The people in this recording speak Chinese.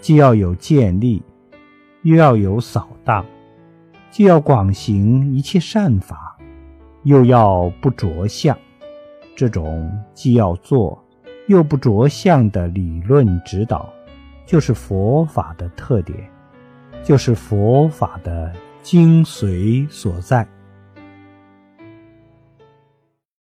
既要有建立又要有扫荡既要广行一切善法又要不着相。这种既要做又不着相的理论指导就是佛法的特点就是佛法的精髓所在。